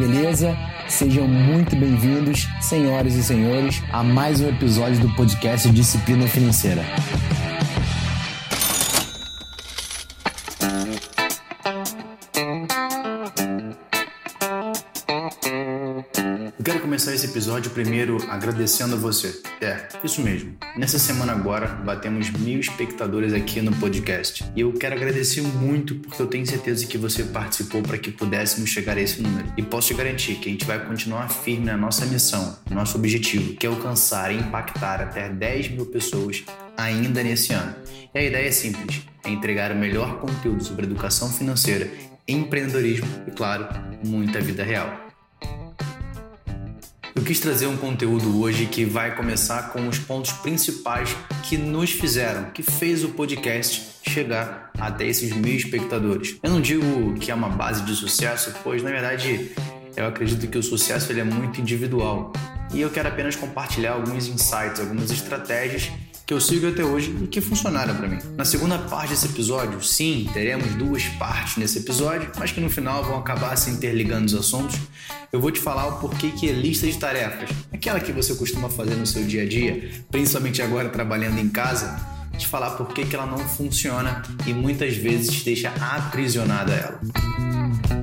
beleza? Sejam muito bem-vindos, senhoras e senhores, a mais um episódio do podcast Disciplina Financeira. Começar esse episódio primeiro agradecendo a você. É, isso mesmo. Nessa semana agora, batemos mil espectadores aqui no podcast. E eu quero agradecer muito porque eu tenho certeza que você participou para que pudéssemos chegar a esse número. E posso te garantir que a gente vai continuar firme na nossa missão, nosso objetivo, que é alcançar e impactar até 10 mil pessoas ainda nesse ano. E a ideia é simples: é entregar o melhor conteúdo sobre educação financeira, empreendedorismo e, claro, muita vida real. Eu quis trazer um conteúdo hoje que vai começar com os pontos principais que nos fizeram, que fez o podcast chegar até esses mil espectadores. Eu não digo que é uma base de sucesso, pois na verdade eu acredito que o sucesso ele é muito individual. E eu quero apenas compartilhar alguns insights, algumas estratégias que eu sigo até hoje e que funcionaram para mim. Na segunda parte desse episódio, sim, teremos duas partes nesse episódio, mas que no final vão acabar se interligando os assuntos. Eu vou te falar o porquê que é lista de tarefas, aquela que você costuma fazer no seu dia a dia, principalmente agora trabalhando em casa, te falar por que ela não funciona e muitas vezes te deixa aprisionada a ela.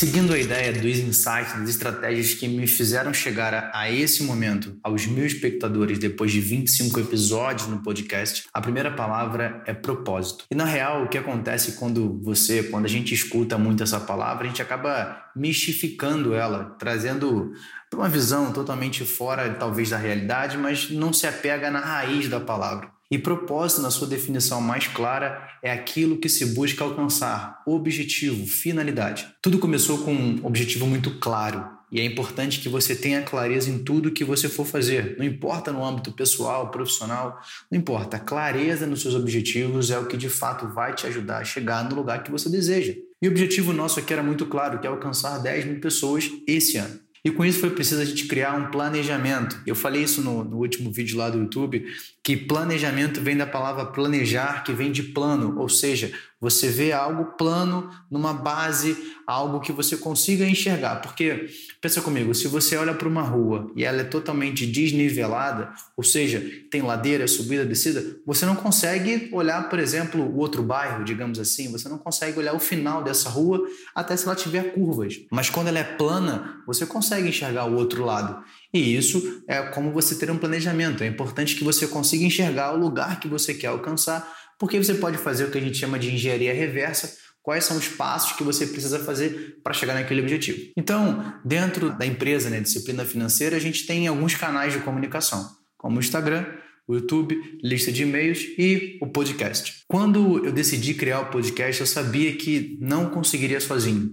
Seguindo a ideia dos insights, das estratégias que me fizeram chegar a, esse momento, aos mil espectadores, depois de 25 episódios no podcast, a primeira palavra é propósito. E na real, o que acontece quando você, quando a gente escuta muito essa palavra, a gente acaba mistificando ela, trazendo uma visão totalmente fora, talvez, da realidade, mas não se apega na raiz da palavra. E propósito, na sua definição mais clara, é aquilo que se busca alcançar, objetivo, finalidade. Tudo começou com um objetivo muito claro, e é importante que você tenha clareza em tudo que você for fazer. Não importa no âmbito pessoal, profissional, não importa. clareza nos seus objetivos é o que de fato vai te ajudar a chegar no lugar que você deseja. E o objetivo nosso aqui era muito claro, que é alcançar 10 mil pessoas esse ano. E com isso foi preciso a gente criar um planejamento. Eu falei isso no, no, último vídeo lá do YouTube, que planejamento vem da palavra planejar, que vem de plano, ou seja, você vê algo plano numa base, algo que você consiga enxergar. Porque, pensa comigo, se você olha para uma rua e ela é totalmente desnivelada, ou seja, tem ladeira, subida, descida, você não consegue olhar, por exemplo, o outro bairro, digamos assim, você não consegue olhar o final dessa rua até se ela tiver curvas. Mas quando ela é plana, você consegue enxergar o outro lado. E isso é como você ter um planejamento. É importante que você consiga enxergar o lugar que você quer alcançar porque você pode fazer o que a gente chama de engenharia reversa, quais são os passos que você precisa fazer para chegar naquele objetivo. Então, dentro da empresa, né, disciplina financeira, a gente tem alguns canais de comunicação, como o Instagram, o YouTube, lista de e-mails e o podcast. Quando eu decidi criar o podcast, eu sabia que não conseguiria sozinho.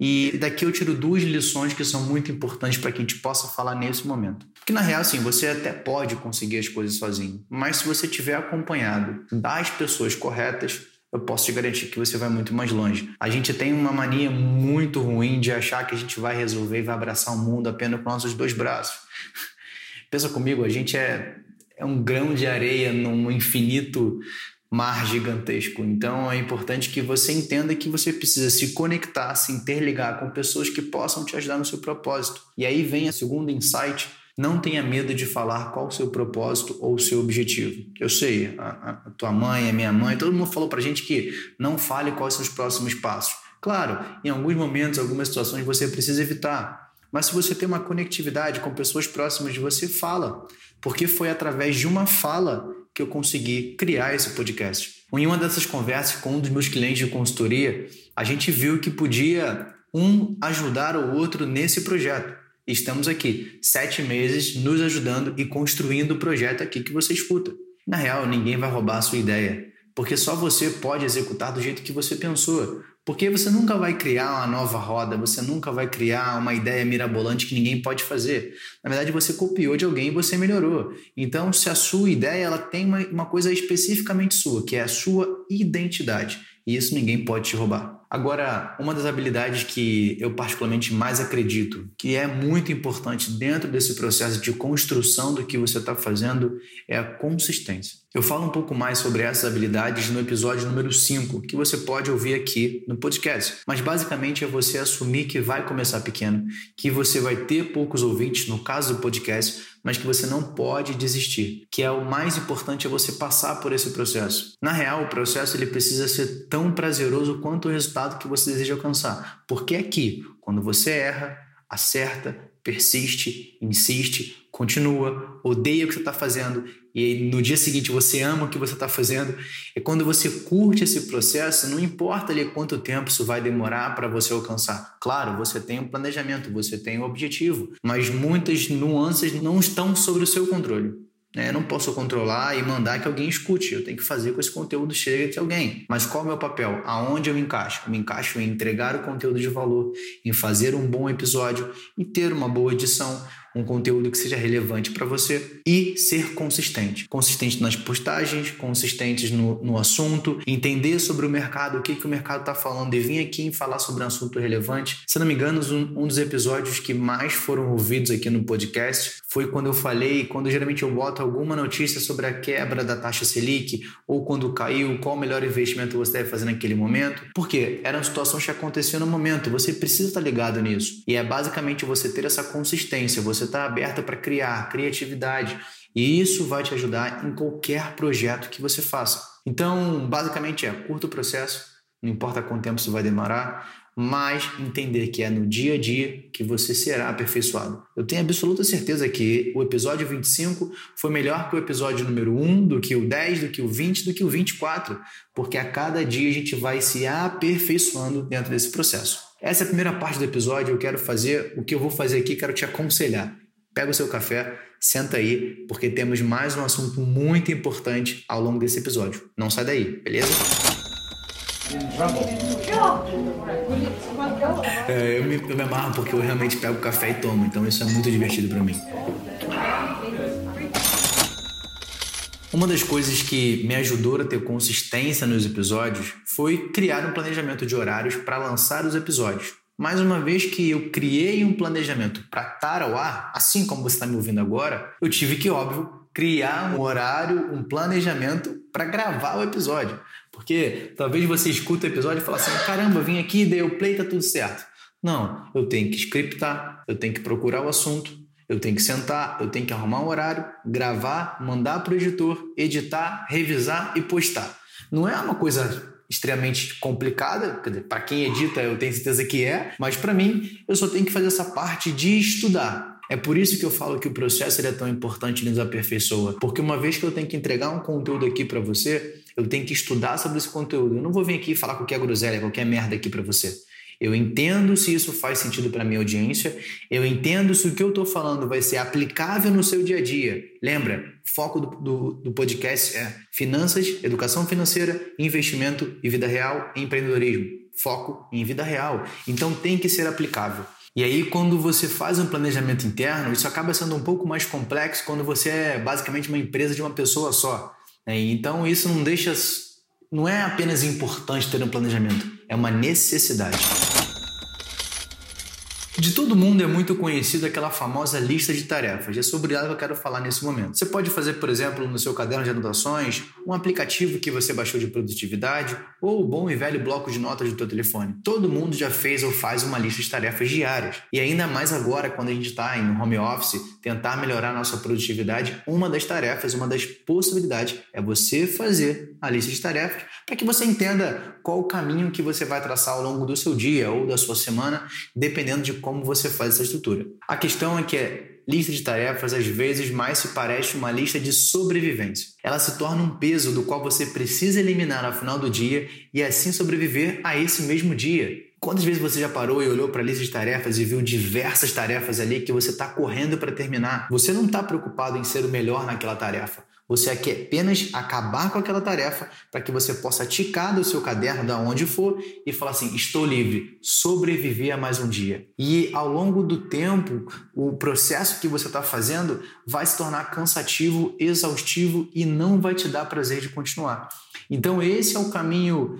E daqui eu tiro duas lições que são muito importantes para que a gente possa falar nesse momento. Porque na real, assim, você até pode conseguir as coisas sozinho, mas se você tiver acompanhado das pessoas corretas, eu posso te garantir que você vai muito mais longe. A gente tem uma mania muito ruim de achar que a gente vai resolver e vai abraçar o mundo apenas com nossos dois braços. Pensa comigo, a gente é, é um grão de areia num infinito mar gigantesco. Então é importante que você entenda que você precisa se conectar, se interligar com pessoas que possam te ajudar no seu propósito. E aí vem a segunda insight. Não tenha medo de falar qual o seu propósito ou o seu objetivo. Eu sei, a, a tua mãe, a minha mãe, todo mundo falou pra gente que não fale quais são os próximos passos. Claro, em alguns momentos, algumas situações você precisa evitar. Mas se você tem uma conectividade com pessoas próximas de você, fala. Porque foi através de uma fala que eu consegui criar esse podcast. Em uma dessas conversas com um dos meus clientes de consultoria, a gente viu que podia um ajudar o outro nesse projeto. Estamos aqui, sete meses, nos ajudando e construindo o projeto aqui que você escuta. Na real, ninguém vai roubar a sua ideia, porque só você pode executar do jeito que você pensou. Porque você nunca vai criar uma nova roda, você nunca vai criar uma ideia mirabolante que ninguém pode fazer. Na verdade, você copiou de alguém e você melhorou. Então, se a sua ideia ela tem uma, uma coisa especificamente sua, que é a sua identidade, e isso ninguém pode te roubar. Agora, uma das habilidades que eu particularmente mais acredito que é muito importante dentro desse processo de construção do que você está fazendo é a consistência. Eu falo um pouco mais sobre essas habilidades no episódio número 5, que você pode ouvir aqui no podcast. Mas basicamente é você assumir que vai começar pequeno, que você vai ter poucos ouvintes, no caso do podcast, mas que você não pode desistir. Que é o mais importante é você passar por esse processo. Na real, o processo ele precisa ser tão prazeroso quanto o resultado que você deseja alcançar. Porque aqui, quando você erra, acerta, persiste, insiste, continua, odeia o que você está fazendo e no dia seguinte você ama o que você está fazendo. É quando você curte esse processo, não importa ali quanto tempo isso vai demorar para você alcançar. Claro, você tem um planejamento, você tem um objetivo, mas muitas nuances não estão sobre o seu controle. Né? Eu não posso controlar e mandar que alguém escute. Eu tenho que fazer com esse conteúdo chegue de alguém. Mas qual é o meu papel? Aonde eu me encaixo? Eu me encaixo em entregar o conteúdo de valor, em fazer um bom episódio e ter uma boa edição, um conteúdo que seja relevante para você e ser consistente. Consistente nas postagens, consistentes no, no assunto, entender sobre o mercado, o que, que o mercado está falando e vir aqui falar sobre um assunto relevante. Se não me engano, um, um dos episódios que mais foram ouvidos aqui no podcast foi quando eu falei, quando geralmente eu boto alguma notícia sobre a quebra da taxa Selic ou quando caiu, qual o melhor investimento você deve fazer naquele momento. Porque eram situações que aconteciam no momento, você precisa estar ligado nisso. E é basicamente você ter essa consistência, você você está aberta para criar, criatividade. E isso vai te ajudar em qualquer projeto que você faça. Então, basicamente é curto o processo, não importa quanto tempo isso vai demorar, mas entender que é no dia a dia que você será aperfeiçoado. Eu tenho absoluta certeza que o episódio 25 foi melhor que o episódio número 1, do que o 10, do que o 20, do que o 24, porque a cada dia a gente vai se aperfeiçoando dentro desse processo. Essa é a primeira parte do episódio. Eu quero fazer o que eu vou fazer aqui, quero te aconselhar. Pega o seu café, senta aí, porque temos mais um assunto muito importante ao longo desse episódio. Não sai daí, beleza? É, eu, me, eu me amarro porque eu realmente pego o café e tomo, então isso é muito divertido para mim. Uma das coisas que me ajudou a ter consistência nos episódios foi criar um planejamento de horários para lançar os episódios. Mais uma vez que eu criei um planejamento para estar ao ar, assim como você está me ouvindo agora, eu tive que, óbvio, criar um horário, um planejamento para gravar o episódio. Porque talvez você escuta o episódio e fale assim: caramba, vim aqui, dei o play, tá tudo certo. Não, eu tenho que scriptar, eu tenho que procurar o assunto, eu tenho que sentar, eu tenho que arrumar um horário, gravar, mandar para o editor, editar, revisar e postar. Não é uma coisa extremamente complicada, para quem edita eu tenho certeza que é, mas para mim eu só tenho que fazer essa parte de estudar. É por isso que eu falo que o processo é tão importante e nos aperfeiçoa, porque uma vez que eu tenho que entregar um conteúdo aqui para você, eu tenho que estudar sobre esse conteúdo. Eu não vou vir aqui falar qualquer groselha, qualquer merda aqui para você. Eu entendo se isso faz sentido para minha audiência, eu entendo se o que eu estou falando vai ser aplicável no seu dia a dia. Lembra, foco do, do, do, podcast é finanças, educação financeira, investimento e vida real, empreendedorismo. Foco em vida real. Então tem que ser aplicável. E aí, quando você faz um planejamento interno, isso acaba sendo um pouco mais complexo quando você é basicamente uma empresa de uma pessoa só. Né? Então, isso não deixa. Não é apenas importante ter um planejamento, é uma necessidade. De todo mundo é muito conhecida aquela famosa lista de tarefas. É sobre ela que eu quero falar nesse momento. Você pode fazer, por exemplo, no seu caderno de anotações, um aplicativo que você baixou de produtividade ou o bom e velho bloco de notas do seu telefone. Todo mundo já fez ou faz uma lista de tarefas diárias. E ainda mais agora, quando a gente está em home office, tentar melhorar a nossa produtividade, uma das tarefas, uma das possibilidades é você fazer a lista de tarefas para que você entenda qual o caminho que você vai traçar ao longo do seu dia ou da sua semana, dependendo de como você faz essa estrutura. A questão é que a lista de tarefas às vezes mais se parece uma lista de sobrevivência. Ela se torna um peso do qual você precisa eliminar ao final do dia e assim sobreviver a esse mesmo dia. Quantas vezes você já parou e olhou para a lista de tarefas e viu diversas tarefas ali que você está correndo para terminar? Você não está preocupado em ser o melhor naquela tarefa. Você quer apenas acabar com aquela tarefa para que você possa ticar do seu caderno, da onde for, e falar assim: estou livre, sobreviver a mais um dia. E ao longo do tempo, o processo que você está fazendo vai se tornar cansativo, exaustivo e não vai te dar prazer de continuar. Então, esse é o caminho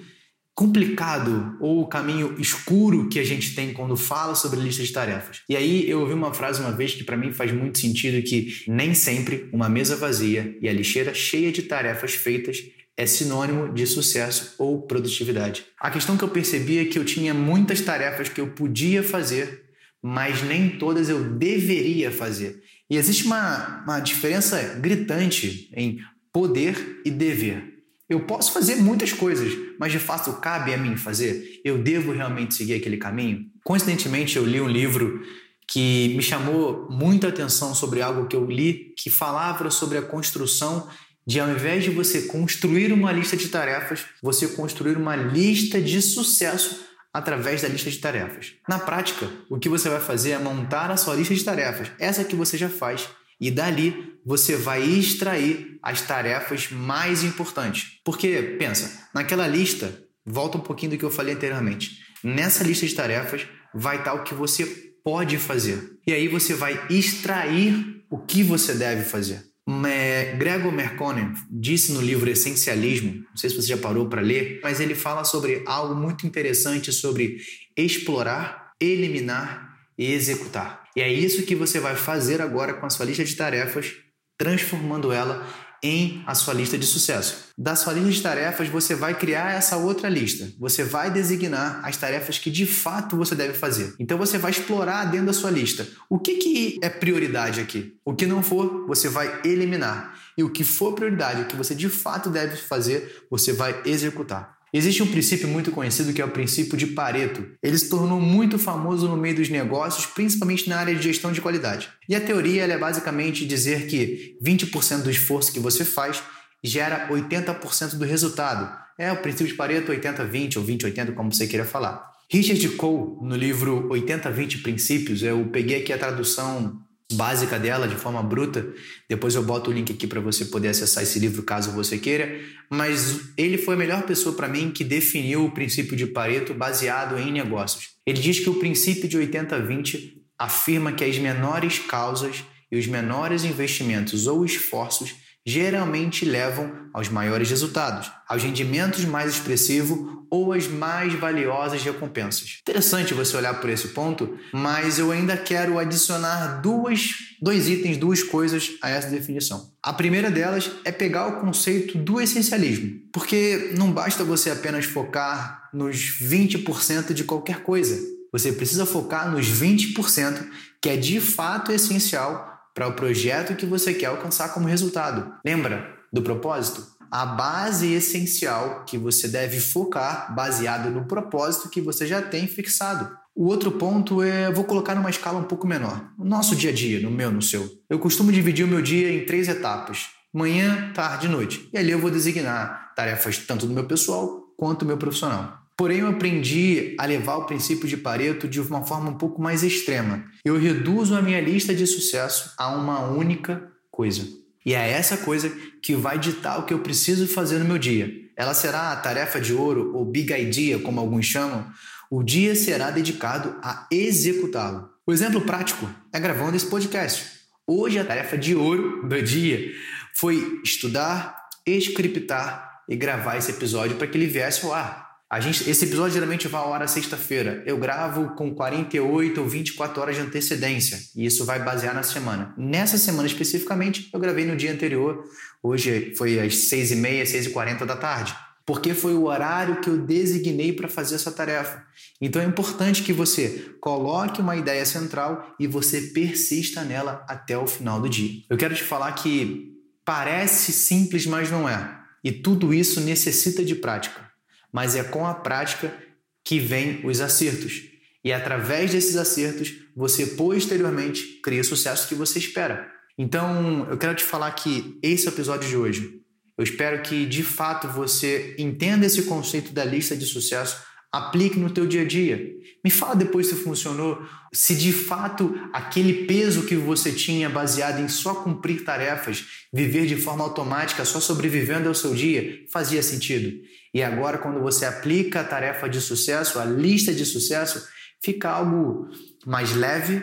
complicado ou o caminho escuro que a gente tem quando fala sobre lista de tarefas. E aí eu ouvi uma frase uma vez que para mim faz muito sentido que nem sempre uma mesa vazia e a lixeira cheia de tarefas feitas é sinônimo de sucesso ou produtividade. A questão que eu percebi é que eu tinha muitas tarefas que eu podia fazer, mas nem todas eu deveria fazer. E existe uma, uma diferença gritante em poder e dever. Eu posso fazer muitas coisas, mas de fato cabe a mim fazer? Eu devo realmente seguir aquele caminho? Coincidentemente, eu li um livro que me chamou muita atenção sobre algo que eu li que falava sobre a construção de ao invés de você construir uma lista de tarefas, você construir uma lista de sucesso através da lista de tarefas. Na prática, o que você vai fazer é montar a sua lista de tarefas, essa que você já faz, e dali você vai extrair as tarefas mais importantes. Porque, pensa, naquela lista, volta um pouquinho do que eu falei anteriormente. Nessa lista de tarefas vai estar o que você pode fazer. E aí você vai extrair o que você deve fazer. Gregor Merconen disse no livro Essencialismo, não sei se você já parou para ler, mas ele fala sobre algo muito interessante sobre explorar, eliminar e executar. E é isso que você vai fazer agora com a sua lista de tarefas, transformando ela em a sua lista de sucesso. Da sua lista de tarefas, você vai criar essa outra lista. Você vai designar as tarefas que de fato você deve fazer. Então você vai explorar dentro da sua lista. O que, que é prioridade aqui? O que não for, você vai eliminar. E o que for prioridade, o que você de fato deve fazer, você vai executar. Existe um princípio muito conhecido que é o princípio de Pareto. Ele se tornou muito famoso no meio dos negócios, principalmente na área de gestão de qualidade. E a teoria é basicamente dizer que 20% do esforço que você faz gera 80% do resultado. É o princípio de Pareto 80-20 ou 20-80, como você queira falar. Richard Cole, no livro 80-20 Princípios, eu peguei aqui a tradução básica dela, de forma bruta. Depois eu boto o link aqui para você poder acessar esse livro caso você queira. Mas ele foi a melhor pessoa para mim que definiu o princípio de Pareto baseado em negócios. Ele diz que o princípio de 80-20 afirma que as menores causas e os menores investimentos ou esforços geralmente levam aos maiores resultados, aos rendimentos mais expressivos ou às mais valiosas recompensas. Interessante você olhar por esse ponto, mas eu ainda quero adicionar duas, dois itens, duas coisas a essa definição. A primeira delas é pegar o conceito do essencialismo, porque não basta você apenas focar nos 20% de qualquer coisa. Você precisa focar nos 20% que é de fato essencial para o projeto que você quer alcançar como resultado. Lembra do propósito? A base essencial que você deve focar baseado no propósito que você já tem fixado. O outro ponto é, vou colocar numa escala um pouco menor. O nosso dia a dia, no meu, no seu. Eu costumo dividir o meu dia em três etapas: manhã, tarde e noite. E ali eu vou designar tarefas tanto do meu pessoal quanto do meu profissional. Porém, eu aprendi a levar o princípio de Pareto de uma forma um pouco mais extrema. Eu reduzo a minha lista de sucesso a uma única coisa. E é essa coisa que vai ditar o que eu preciso fazer no meu dia. Ela será a tarefa de ouro, ou big idea, como alguns chamam. O dia será dedicado a executá-lo. O exemplo prático é gravando esse podcast. Hoje a tarefa de ouro do dia foi estudar, scriptar e gravar esse episódio para que ele viesse ao ar. A gente, esse episódio geralmente vai ao ar sexta-feira. Eu gravo com 48 ou 24 horas de antecedência e isso vai basear na semana. Nessa semana especificamente, eu gravei no dia anterior. Hoje foi às 6h30, 6h40 da tarde. Porque foi o horário que eu designei para fazer essa tarefa. Então é importante que você coloque uma ideia central e você persista nela até o final do dia. Eu quero te falar que parece simples, mas não é. E tudo isso necessita de prática mas é com a prática que vem os acertos. E através desses acertos, você posteriormente cria o sucesso que você espera. Então, eu quero te falar que esse episódio de hoje. Eu espero que de fato você entenda esse conceito da lista de sucesso aplique no teu dia a dia. Me fala depois se funcionou, se de fato aquele peso que você tinha baseado em só cumprir tarefas, viver de forma automática, só sobrevivendo ao seu dia, fazia sentido. E agora quando você aplica a tarefa de sucesso, a lista de sucesso, fica algo mais leve,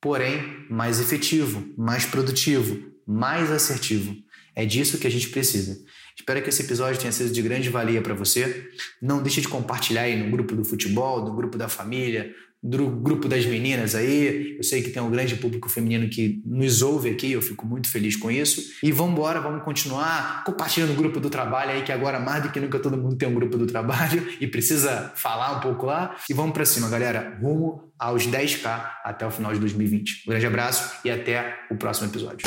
porém mais efetivo, mais produtivo, mais assertivo. É disso que a gente precisa. Espero que esse episódio tenha sido de grande valia para você. Não deixe de compartilhar aí no grupo do futebol, no grupo da família, do grupo das meninas aí. Eu sei que tem um grande público feminino que nos ouve aqui, eu fico muito feliz com isso. E vamos embora, vamos continuar compartilhando o grupo do trabalho aí, que agora mais do que nunca todo mundo tem um grupo do trabalho e precisa falar um pouco lá. E vamos para cima, galera, rumo aos 10k até o final de 2020. Um grande abraço e até o próximo episódio.